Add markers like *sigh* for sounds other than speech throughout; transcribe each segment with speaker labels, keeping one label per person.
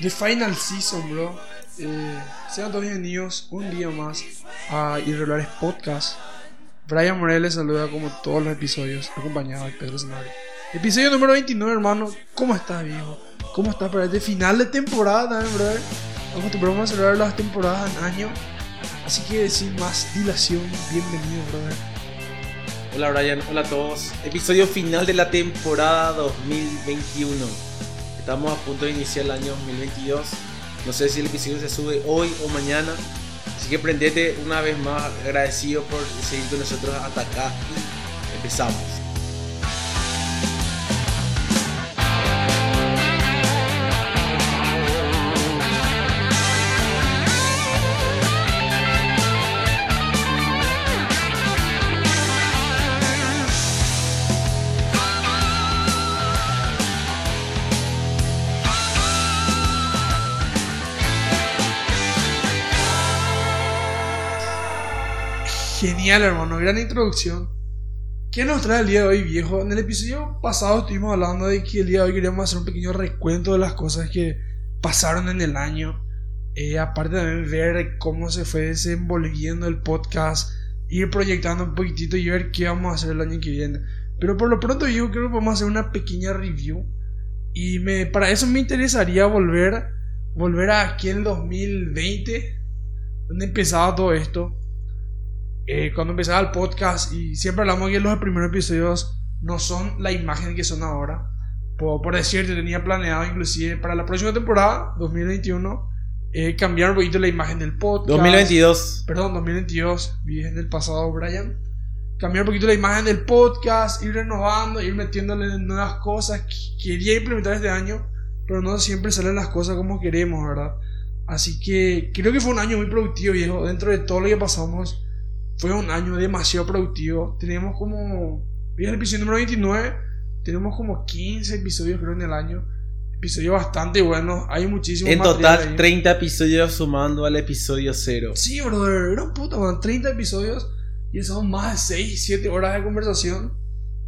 Speaker 1: The Final Season, bro. Eh, sean todos bienvenidos un día más a Irregulares Podcast. Brian Morales saluda como todos los episodios, acompañado de Pedro Zanari. Episodio número 29, hermano. ¿Cómo estás, viejo? ¿Cómo estás para este final de temporada también, brother? Vamos a celebrar las temporadas en año. Así que sin más dilación, bienvenido, brother.
Speaker 2: Hola Brian, hola a todos. Episodio final de la temporada 2021. Estamos a punto de iniciar el año 2022. No sé si el episodio se sube hoy o mañana. Así que prendete una vez más agradecido por seguir con nosotros hasta acá. Empezamos.
Speaker 1: Genial, hermano, gran introducción. ¿Qué nos trae el día de hoy, viejo? En el episodio pasado estuvimos hablando de que el día de hoy queríamos hacer un pequeño recuento de las cosas que pasaron en el año. Eh, aparte también ver cómo se fue desenvolviendo el podcast, ir proyectando un poquitito y ver qué vamos a hacer el año que viene. Pero por lo pronto yo creo que vamos a hacer una pequeña review. Y me, para eso me interesaría volver, volver a aquí en el 2020, donde empezaba todo esto eh, cuando empezaba el podcast y siempre hablamos que los primeros episodios no son la imagen que son ahora. Por, por decirte, tenía planeado inclusive para la próxima temporada, 2021, eh, cambiar un poquito la imagen del podcast.
Speaker 2: 2022.
Speaker 1: Perdón, 2022, bien del pasado, Brian. Cambiar un poquito la imagen del podcast, ir renovando, ir metiéndole nuevas cosas que quería implementar este año, pero no siempre salen las cosas como queremos, ¿verdad? Así que creo que fue un año muy productivo, viejo. Dentro de todo lo que pasamos, fue un año demasiado productivo. Tenemos como. Es el episodio número 29. Tenemos como 15 episodios, creo, en el año. Episodios bastante buenos. Hay muchísimos.
Speaker 2: En total, 30 episodios sumando al episodio 0.
Speaker 1: Sí, brother. Era un puto, man. 30 episodios. Y son más de 6, 7 horas de conversación.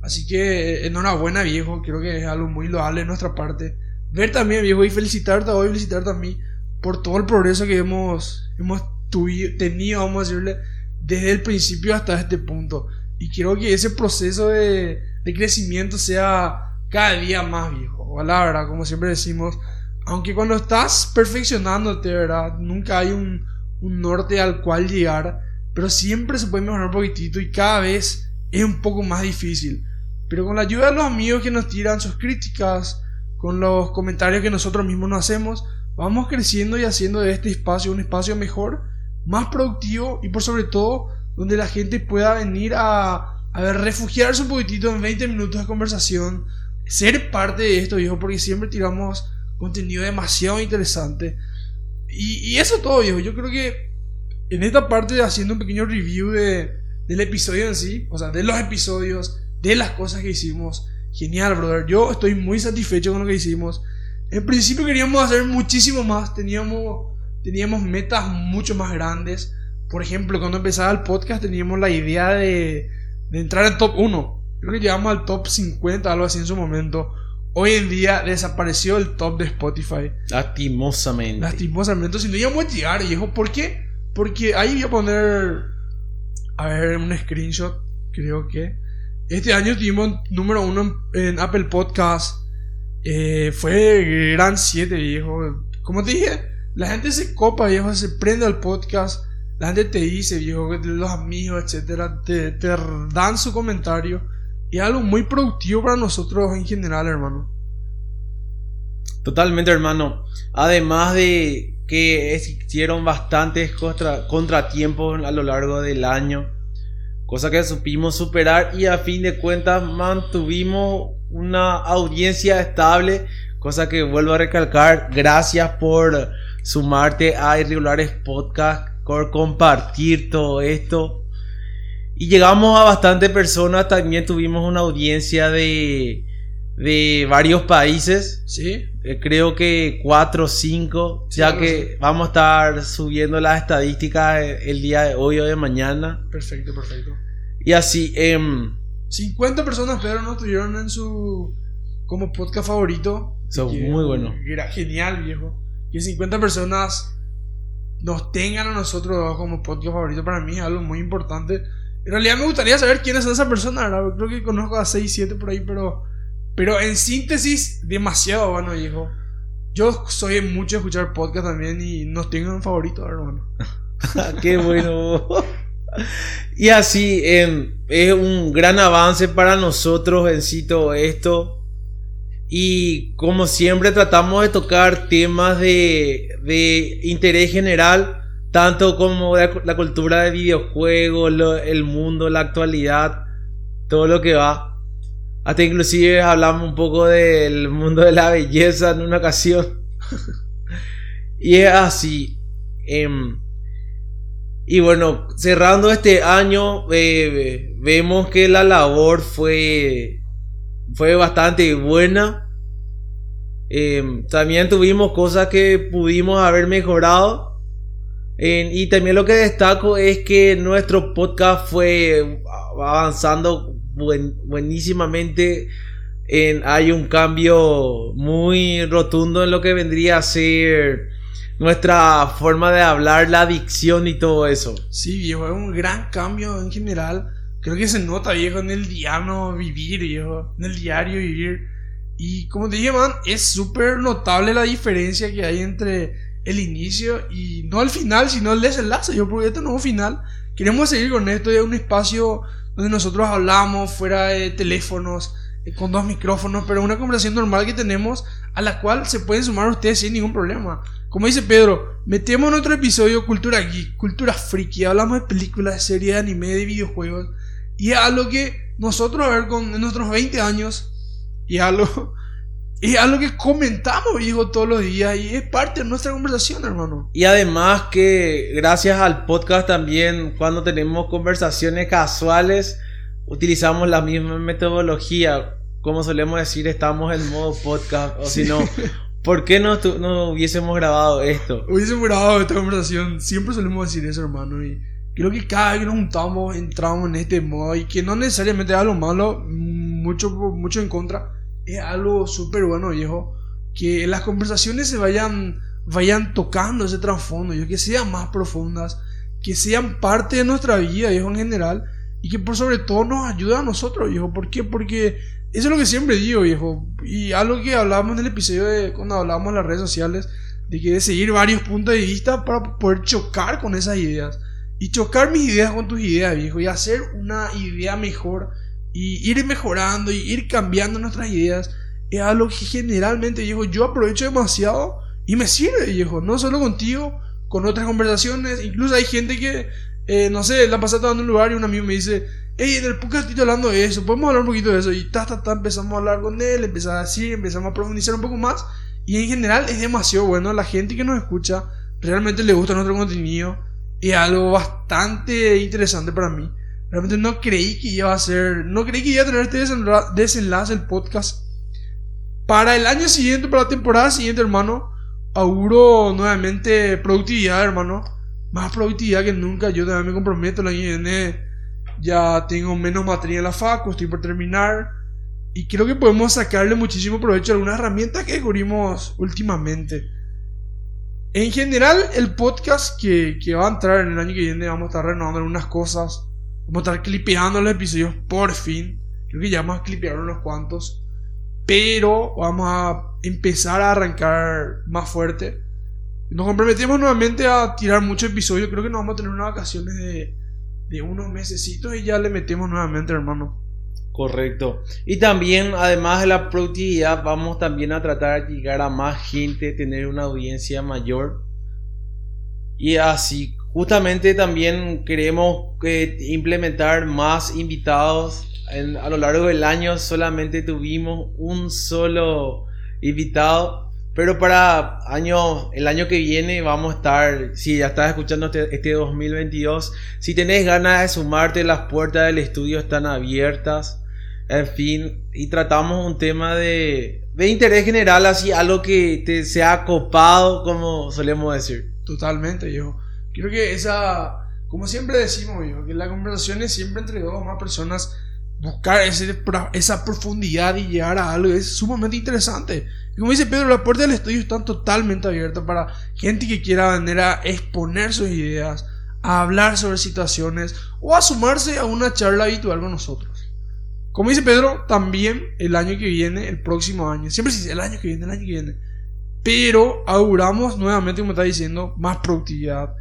Speaker 1: Así que enhorabuena, viejo. Creo que es algo muy loable de nuestra parte. Ver también, viejo, y felicitarte hoy, felicitarte a mí por todo el progreso que hemos, hemos tenido, vamos a decirle desde el principio hasta este punto. Y quiero que ese proceso de, crecimiento sea cada día más viejo. Ojalá, ¿verdad? Como siempre decimos, aunque cuando estás perfeccionándote, ¿verdad? Nunca hay un, un norte al cual llegar, pero siempre se puede mejorar un poquitito y cada vez es un poco más difícil. Pero con la ayuda de los amigos que nos tiran sus críticas, con los comentarios que nosotros mismos nos hacemos, vamos creciendo y haciendo de este espacio un espacio mejor más productivo y por sobre todo donde la gente pueda venir a, a ver, refugiarse un poquitito en 20 minutos de conversación, ser parte de esto, viejo, porque siempre tiramos contenido demasiado interesante. Y, y eso todo, viejo. Yo creo que en esta parte de haciendo un pequeño review de, del episodio en sí, o sea, de los episodios, de las cosas que hicimos, genial, brother. Yo estoy muy satisfecho con lo que hicimos. En principio queríamos hacer muchísimo más, teníamos teníamos metas mucho más grandes. Por ejemplo, cuando empezaba el podcast teníamos la idea de, de entrar al top 1. Creo que llegamos al top 50, algo así en su momento. Hoy en día desapareció el top de Spotify.
Speaker 2: Lastimosamente.
Speaker 1: Lastimosamente. Entonces no íbamos a llegar, viejo. ¿Por qué? Porque ahí voy a poner. A ver, un screenshot. Creo que. Este año estuvimos número uno en, Apple Podcast. Eh, fue gran 7, viejo. Como te dije, la gente se copa, viejo, se prende al podcast. La gente te dice, viejo, los amigos, etcétera, te, te dan su comentario. Y es algo muy productivo para nosotros en general, hermano.
Speaker 2: Totalmente, hermano. Además de que existieron bastantes contratiempos a lo largo del año, cosa que supimos superar y a fin de cuentas mantuvimos una audiencia estable, cosa que vuelvo a recalcar, gracias por sumarte a Irregulares Podcast, por compartir todo esto. Y llegamos a bastantes personas, también tuvimos una audiencia de, de varios países.
Speaker 1: Sí.
Speaker 2: Eh, creo que cuatro o cinco, ya que vamos a estar subiendo las estadísticas el día de hoy o de mañana.
Speaker 1: Perfecto, perfecto.
Speaker 2: Y así...
Speaker 1: 50 em, personas, pero no tuvieron en su como podcast favorito.
Speaker 2: Son muy buenos.
Speaker 1: Era genial, viejo. Que 50 personas nos tengan a nosotros como podcast favorito para mí es algo muy importante. En realidad me gustaría saber quiénes son esas personas, creo que conozco a 6, 7 por ahí, pero, pero en síntesis, demasiado bueno, hijo. Yo soy mucho de escuchar podcast también y nos tengo un favorito, hermano. *laughs*
Speaker 2: Qué bueno. y así, em, es un gran avance para nosotros en esto. Y como siempre tratamos de tocar temas de, de interés general, tanto como la, cultura de videojuegos, el mundo, la actualidad, todo lo que va. Hasta inclusive hablamos un poco del mundo de la belleza en una ocasión. *laughs* y es así. Em, y bueno, cerrando este año, eh, vemos que la labor fue, fue bastante buena. Em, también tuvimos cosas que pudimos haber mejorado. y también lo que destaco es que nuestro podcast fue avanzando buenísimamente. hay un cambio muy rotundo en lo que vendría a ser nuestra forma de hablar, la dicción y todo eso.
Speaker 1: Sí, viejo, es un gran cambio en general. Creo que se nota, viejo, en el diario vivir, viejo, en el diario vivir. Y como te dije, man, es súper notable la diferencia que hay entre el inicio y no al final, sino el desenlace. Yo, porque este nuevo final, queremos seguir con esto. Es un espacio donde nosotros hablamos fuera de teléfonos, eh, con dos micrófonos, pero una conversación normal que tenemos a la cual se pueden sumar ustedes sin ningún problema. Como dice Pedro, metemos en otro episodio cultura geek, cultura friki, hablamos de películas, de series, de anime, de videojuegos, y es algo que nosotros, a ver, con nuestros 20 años, y es algo, *laughs* es algo que comentamos, viejo, todos los días, y es parte de nuestra conversación, hermano.
Speaker 2: Y además que gracias al podcast también, cuando tenemos conversaciones casuales, utilizamos la misma metodología como solemos decir, estamos en modo podcast. O si no, ¿por qué no, no hubiésemos grabado esto?
Speaker 1: Hubiésemos grabado esta conversación. Siempre solemos decir eso, hermano. Y creo que cada vez que nos juntamos, entramos en este modo. Y que no necesariamente es algo malo, mucho, mucho en contra. Es algo súper bueno, viejo. Que las conversaciones se vayan, vayan tocando ese trasfondo, que sean más profundas. Que sean parte de nuestra vida, viejo, en general. Y que por sobre todo nos ayuda a nosotros, viejo. ¿Por qué? Porque eso es lo que siempre digo, viejo. Y algo que hablábamos en el episodio de cuando hablábamos en las redes sociales, de que de seguir varios puntos de vista para poder chocar con esas ideas. Y chocar mis ideas con tus ideas, viejo. Y hacer una idea mejor. Y ir mejorando y ir cambiando nuestras ideas. Es algo que generalmente, viejo, yo aprovecho demasiado. Y me sirve, viejo. No solo contigo, con otras conversaciones. Incluso hay gente que, eh, no sé, la pasada en un lugar y un amigo me dice Ey, en el podcast estoy hablando de eso, podemos hablar un poquito de eso. Y ta, ta, ta, empezamos a hablar con él, empezamos a decir, empezamos a profundizar un poco más. Y en general es demasiado bueno. La gente que nos escucha realmente le gusta nuestro contenido. Es algo bastante interesante para mí. Realmente no creí que iba a ser, no creí que iba a tener este desenlace el podcast. Para el año siguiente, para la temporada siguiente, hermano, auguro nuevamente productividad, hermano. Más productividad que nunca. Yo también me comprometo el año que viene ya tengo menos materia en la facu, estoy por terminar. Y creo que podemos sacarle muchísimo provecho a algunas herramientas que descubrimos últimamente. En general, el podcast que, que, va a entrar en el año que viene, vamos a estar renovando algunas cosas. Vamos a estar clipeando los episodios por fin. Creo que ya vamos a clipear unos cuantos. Pero vamos a empezar a arrancar más fuerte. Nos comprometemos nuevamente a tirar muchos episodios. Creo que nos vamos a tener unas vacaciones de de unos mesecitos y ya le metemos nuevamente, hermano.
Speaker 2: Correcto. Y también, además de la productividad, vamos también a tratar de llegar a más gente, tener una audiencia mayor. Y así, justamente también queremos que implementar más invitados. a lo largo del año solamente tuvimos un solo invitado pero para año, el año que viene vamos a estar, si ya estás escuchando este, este 2022, si tenés ganas de sumarte, las puertas del estudio están abiertas. En fin, y tratamos un tema de, de interés general, así algo que te sea copado, como solemos decir.
Speaker 1: Totalmente, yo. Creo que esa, como siempre decimos, yo, que la conversación es siempre entre dos o más personas buscar esa profundidad y llegar a algo es sumamente interesante. Y como dice Pedro, las puertas del estudio están totalmente abiertas para gente que quiera venir a exponer sus ideas, a hablar sobre situaciones o a sumarse a una charla habitual con nosotros. Como dice Pedro, también el año que viene, el próximo año, siempre se dice el año que viene, el año que viene, pero auguramos nuevamente, como está diciendo, más productividad,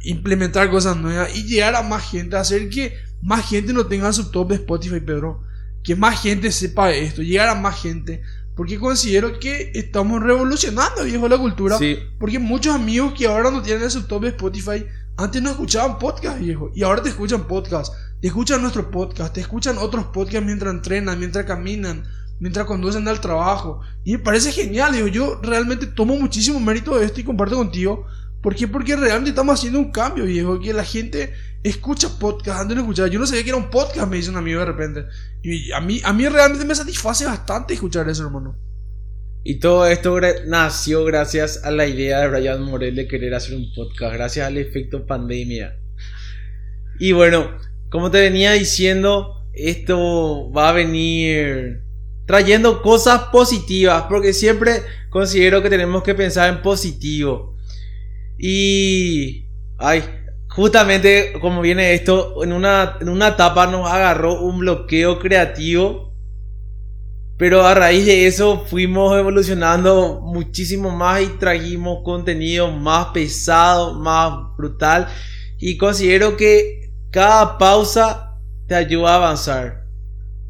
Speaker 1: implementar cosas nuevas y llegar a más gente, hacer que más gente no tenga su top de Spotify, Pedro. Que más gente sepa esto, llegar a más gente. Porque considero que estamos revolucionando, viejo, la cultura. Porque muchos amigos que ahora no tienen su top de Spotify, antes no escuchaban podcast, viejo. Y ahora te escuchan podcast. Escuchan nuestro podcast, escuchan otros podcasts mientras entrenan, mientras caminan, mientras conducen al trabajo. Y me parece genial, digo, yo realmente tomo muchísimo mérito de esto y comparto contigo. ¿Por qué? Porque realmente estamos haciendo un cambio, viejo. Que la gente escucha podcast antes de escuchar. Yo no sabía que era un podcast, me dice un amigo de repente. Y a mí, a mí realmente me satisface bastante escuchar eso, hermano.
Speaker 2: Y todo esto nació gracias a la idea de Brian Morel de querer hacer un podcast, gracias al efecto pandemia. Y bueno, como te venía diciendo, esto va a venir trayendo cosas positivas, porque siempre considero que tenemos que pensar en positivo. Y. Ay, justamente como viene esto, en una, en una etapa nos agarró un bloqueo creativo. Pero a raíz de eso fuimos evolucionando muchísimo más y trajimos contenido más pesado, más brutal. Y considero que cada pausa te ayuda a avanzar.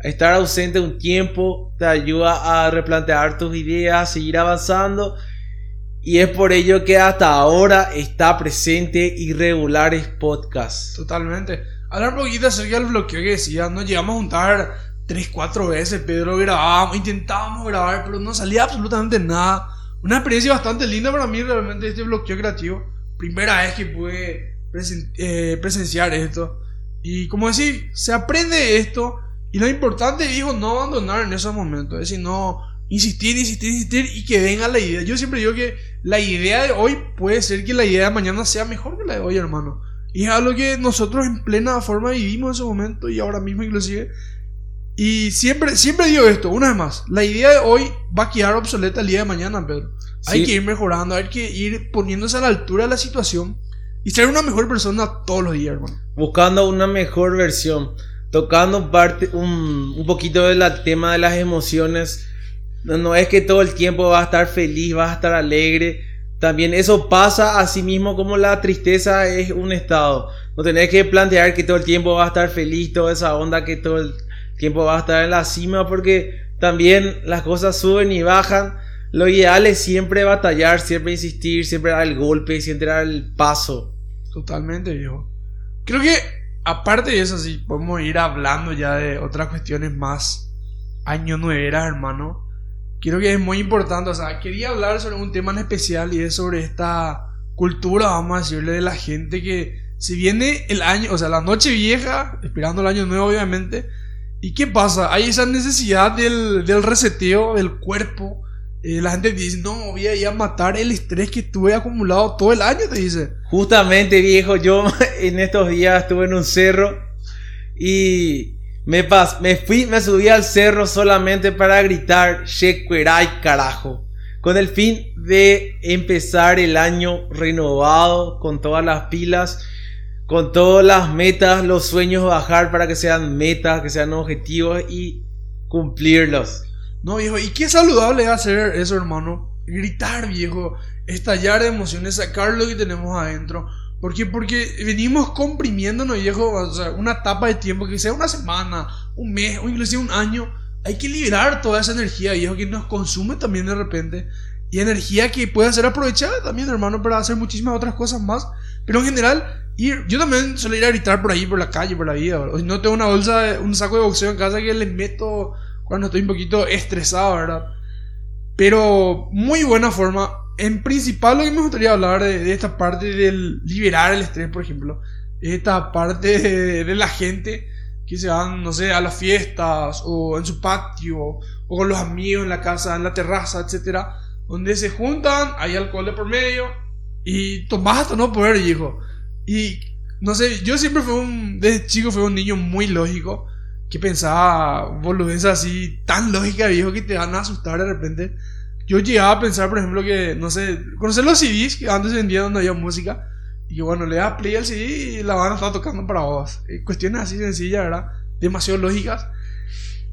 Speaker 2: Estar ausente un tiempo te ayuda a replantear tus ideas, seguir avanzando y es por ello que hasta ahora está presente Irregulares Podcast.
Speaker 1: Totalmente. Hablar un poquito acerca del bloqueo que decía, nos llegamos a juntar 3, 4 veces, Pedro grabábamos, intentábamos grabar, pero no salía absolutamente nada. Una experiencia bastante linda para mí realmente este bloqueo creativo. Primera vez que pude eh, presenciar esto. Y como decir, se aprende esto y lo importante, dijo, no abandonar en esos momentos. Es decir, no insistir, insistir, insistir y que venga la idea. Yo siempre digo que la idea de hoy puede ser que la idea de mañana sea mejor que la de hoy, hermano. Y es algo que nosotros en plena forma vivimos en ese momento y ahora mismo inclusive. Y siempre, siempre digo esto, una vez más, la idea de hoy va a quedar obsoleta el día de mañana, Pedro. Hay que ir mejorando, hay que ir poniéndose a la altura de la situación y ser una mejor persona todos los días, hermano.
Speaker 2: Buscando una mejor versión, tocando parte, un, un poquito del tema de las emociones no, es que todo el tiempo vas a estar feliz, vas a estar alegre. También eso pasa así mismo como la tristeza es un estado. No tenés que plantear que todo el tiempo vas a estar feliz, toda esa onda que todo el tiempo vas a estar en la cima, porque también las cosas suben y bajan. Lo ideal es siempre batallar, siempre insistir, siempre dar el golpe, siempre dar el paso.
Speaker 1: Totalmente, viejo. Creo que aparte de eso, sí, podemos ir hablando ya de otras cuestiones más año nuevo, hermano quiero que es muy importante, o sea, quería hablar sobre un tema en especial y es sobre esta cultura, vamos a decirle, de la gente que si viene el año, o sea, la noche vieja, esperando el año nuevo obviamente, ¿y qué pasa? Hay esa necesidad del, del reseteo del cuerpo. Eh, la gente dice, no, voy a ir a matar el estrés que tuve acumulado todo el año, te dice.
Speaker 2: Justamente, viejo, yo *laughs* en estos días estuve en un cerro y me, pas, me fui, me subí al cerro solamente para gritar Shekuerai carajo. Con el fin de empezar el año renovado, con todas las pilas, con todas las metas, los sueños bajar para que sean metas, que sean objetivos y cumplirlos.
Speaker 1: No, viejo, y qué saludable hacer eso, hermano. Gritar, viejo, estallar de emociones, sacar lo que tenemos adentro. ¿Por qué? Porque venimos comprimiéndonos, viejo, o sea, una etapa de tiempo, que sea una semana, un mes o inclusive un año. Hay que liberar toda esa energía, viejo, que nos consume también de repente. Y energía que puede ser aprovechada también, hermano, para hacer muchísimas otras cosas más. Pero en general, ir, yo también suelo ir a gritar por ahí, por la calle, por la vida. O no tengo una bolsa, un saco de boxeo en casa que le meto cuando estoy un poquito estresado, ¿verdad? Pero muy buena forma en principal lo que me gustaría hablar de, esta parte del liberar el estrés, por ejemplo, esta parte de, la gente que se van, no sé, a las fiestas o en su patio o con los amigos en la casa, en la terraza, etcétera, donde se juntan, hay alcohol de por medio y tomas hasta no poder, hijo. Y no sé, yo siempre fui un, desde chico fui un niño muy lógico que pensaba boludeces así tan lógica, viejo, que te van a asustar de repente. Yo llegaba a pensar, por ejemplo, que, no sé, conocer los CDs que antes vendían donde había música. Y bueno, le das play al CD y la banda estaba tocando para vos. Eh, Cuestiones así sencillas, ¿verdad? Demasiado lógicas.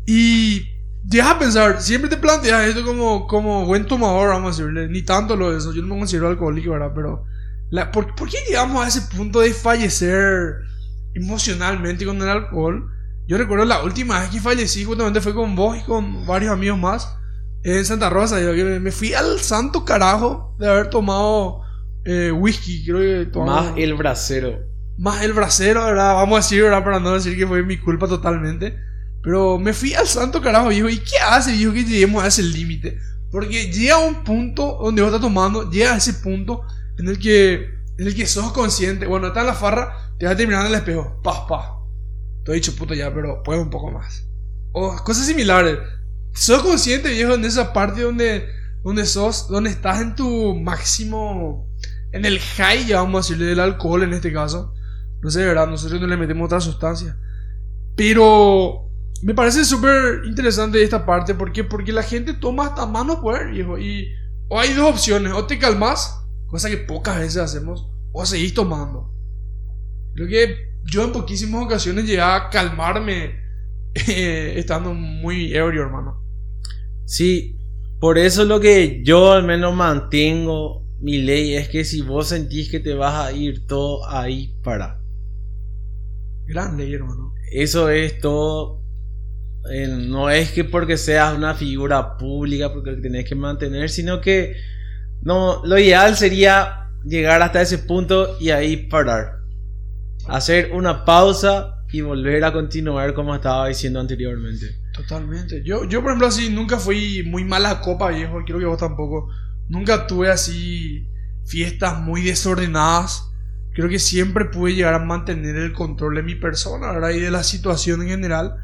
Speaker 1: Y llegas a pensar, siempre te planteas esto como, como buen tomador, vamos a decirle. Ni tanto lo de eso, yo no me considero alcohólico, ¿verdad? Pero, la, ¿por, ¿por qué llegamos a ese punto de fallecer emocionalmente con el alcohol? Yo recuerdo la última vez que fallecí, justamente fue con vos y con varios amigos más en Santa Rosa. Yo me fui al santo carajo de haber tomado eh, whisky, creo que tomamos-
Speaker 2: Más el bracero.
Speaker 1: más el bracero, ¿verdad? Vamos a decir, ¿verdad? Para no decir que fue mi culpa totalmente. Pero me fui al santo carajo, viejo. ¿Y qué hace, viejo, que lleguemos a ese límite? Porque llega un punto donde vos estás tomando, llega a ese punto en el que, en el que sos consciente. Bueno, está en la farra, te vas terminando en el espejo. Pa, pa. Te he dicho puto ya, pero puedo un poco más. O cosas similares. Sos consciente, viejo, en esa parte donde, donde sos, donde estás en tu máximo, en el high, ya vamos a decirle, del alcohol en este caso. No sé, verdad, nosotros no le metemos otra sustancia. Pero me parece súper interesante esta parte. ¿Por qué? Porque la gente toma hasta más no poder, viejo. Y o hay dos opciones. O te calmas, cosa que pocas veces hacemos, o seguís tomando. Creo que yo en poquísimas ocasiones llegué a calmarme *laughs* eh, estando muy ebrio, hermano.
Speaker 2: Sí, por eso lo que yo al menos mantengo mi ley es que si vos sentís que te vas a ir todo ahí para.
Speaker 1: Gran ley, hermano.
Speaker 2: Eso es todo. eh, no es que porque seas una figura pública, porque tenés que mantener, sino que no, lo ideal sería llegar hasta ese punto y ahí parar. Hacer una pausa y volver a continuar como estaba diciendo anteriormente.
Speaker 1: Totalmente. Yo, yo, por ejemplo, así nunca fui muy mala copa, viejo. Creo que vos tampoco. Nunca tuve así fiestas muy desordenadas. Creo que siempre pude llegar a mantener el control de mi persona, ¿verdad? Y de la situación en general.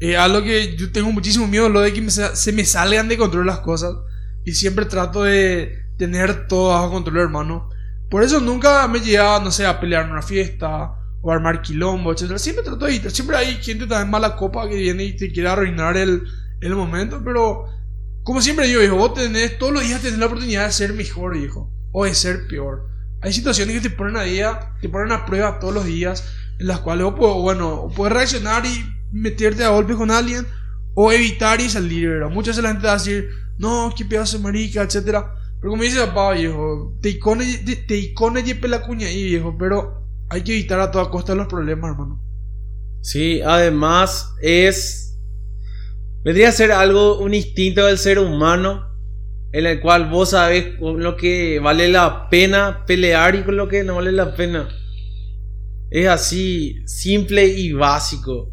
Speaker 1: Eh, algo que yo tengo muchísimo miedo, lo de que me se me salgan de control las cosas. Y siempre trato de tener todo bajo control, hermano. Por eso nunca me llegaba, no sé, a pelear en una fiesta o armar quilombo, etc. Siempre trato de evitar. Siempre hay gente también mala copa que viene y te quiere arruinar el, el momento, pero como siempre digo, hijo, vos tenés, todos los días tenés la oportunidad de ser mejor, hijo, o de ser peor. Hay situaciones que te ponen a día, te ponen a prueba todos los días, en las cuales vos, bueno, puedes reaccionar y meterte a golpe con alguien, o evitar y salir, ¿verdad? Muchas veces la gente va a decir, no, qué pedazo de marica, etcétera. Pero como dice papá, viejo, te icone, te, te icone yepe la cuña ahí, viejo, pero hay que evitar a toda costa los problemas, hermano.
Speaker 2: Sí, además es. Vendría a ser algo, un instinto del ser humano, en el cual vos sabés con lo que vale la pena pelear y con lo que no vale la pena. Es así, simple y básico.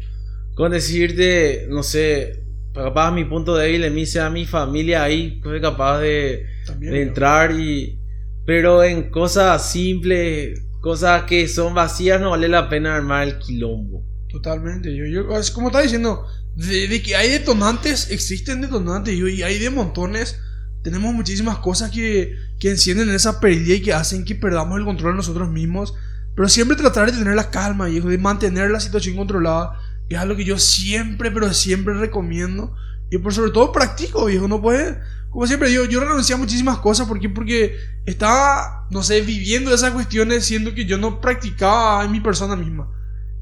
Speaker 2: Con decirte, no sé, capaz mi punto débil en mí sea mi familia, ahí soy capaz de,
Speaker 1: También,
Speaker 2: de entrar y. Pero en cosas simples, cosas que son vacías, no vale la pena armar el quilombo.
Speaker 1: Totalmente, yo, yo, es como estaba diciendo, de, que hay detonantes, existen detonantes y hay de montones. Tenemos muchísimas cosas que, que encienden esa pérdida y que hacen que perdamos el control de nosotros mismos. Pero siempre tratar de tener la calma, viejo, de mantener la situación controlada. Es algo que yo siempre, pero siempre recomiendo. Y por sobre todo practico, viejo. No puede, como siempre digo, yo renuncié a muchísimas cosas. ¿Por qué? Porque estaba, no sé, viviendo esas cuestiones, siendo que yo no practicaba en mi persona misma.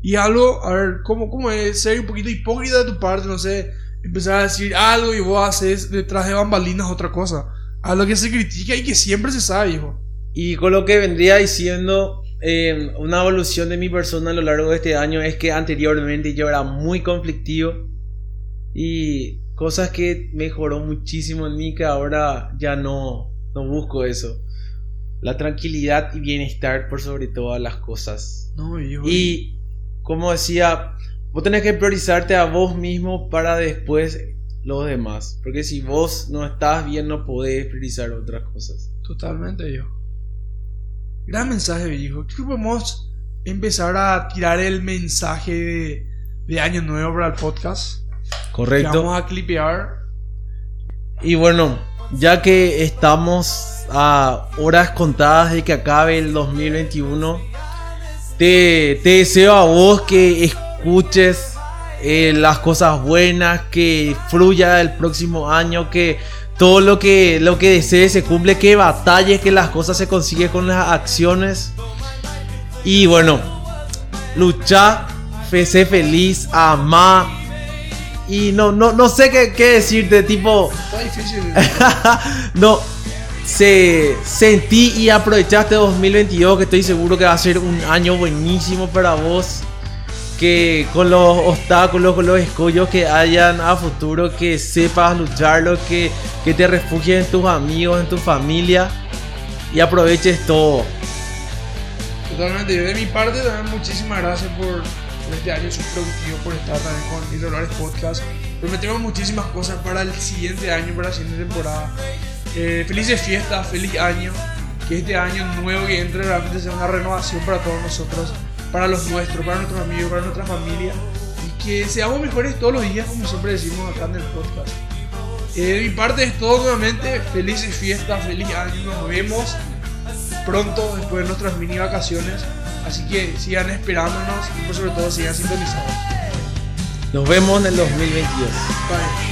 Speaker 1: Y algo, a ver, ¿cómo, cómo es ser un poquito hipócrita de tu parte? No sé, empezar a decir algo y vos haces detrás de bambalinas otra cosa. A lo que se critica y que siempre se sabe, hijo.
Speaker 2: Y con lo que vendría diciendo, eh, una evolución de mi persona a lo largo de este año es que anteriormente yo era muy conflictivo y cosas que mejoró muchísimo en mí que ahora ya no, no busco eso. La tranquilidad y bienestar por sobre todas las cosas.
Speaker 1: No, hijo.
Speaker 2: Y como decía, vos tenés que priorizarte a vos mismo para después los demás. Porque si vos no estás bien no podés priorizar otras cosas.
Speaker 1: Totalmente, hijo. Gran mensaje, viejo. Creo que podemos empezar a tirar el mensaje de, de Año Nuevo para el podcast. Que
Speaker 2: Correcto.
Speaker 1: vamos a clipear.
Speaker 2: Y bueno, ya que estamos a horas contadas de que acabe el 2021, te, te deseo a vos que escuches eh, las cosas buenas, que fluya el próximo año, que todo lo que, lo que desees se cumple, que batalles, que las cosas se consiguen con las acciones. Y bueno, lucha, sé feliz, ama. Y no, no, no sé qué, qué decirte, tipo.
Speaker 1: Está difícil. *laughs*
Speaker 2: no, se sentí y aprovechaste 2022, que estoy seguro que va a ser un año buenísimo para vos. Que con los obstáculos, con los escollos que hayan a futuro, que sepas lucharlo, que, que te refugies en tus amigos, en tu familia y aproveches todo.
Speaker 1: Totalmente. De mi parte, también muchísimas gracias por, este año productivo, por estar también con Dólares Podcast. Prometemos muchísimas cosas para el siguiente año, para la siguiente temporada. Eh, felices fiestas, feliz año. Que este año nuevo que entre realmente sea una renovación para todos nosotros, para los nuestros, para nuestros amigos, para nuestra familia. Y que seamos mejores todos los días, como siempre decimos acá en el podcast. Eh, de mi parte es todo nuevamente. Felices fiestas, feliz año. Nos vemos pronto después de nuestras mini vacaciones. Así que sigan esperándonos y por sobre todo sigan sintonizados.
Speaker 2: Nos vemos en el 2022.
Speaker 1: Bye.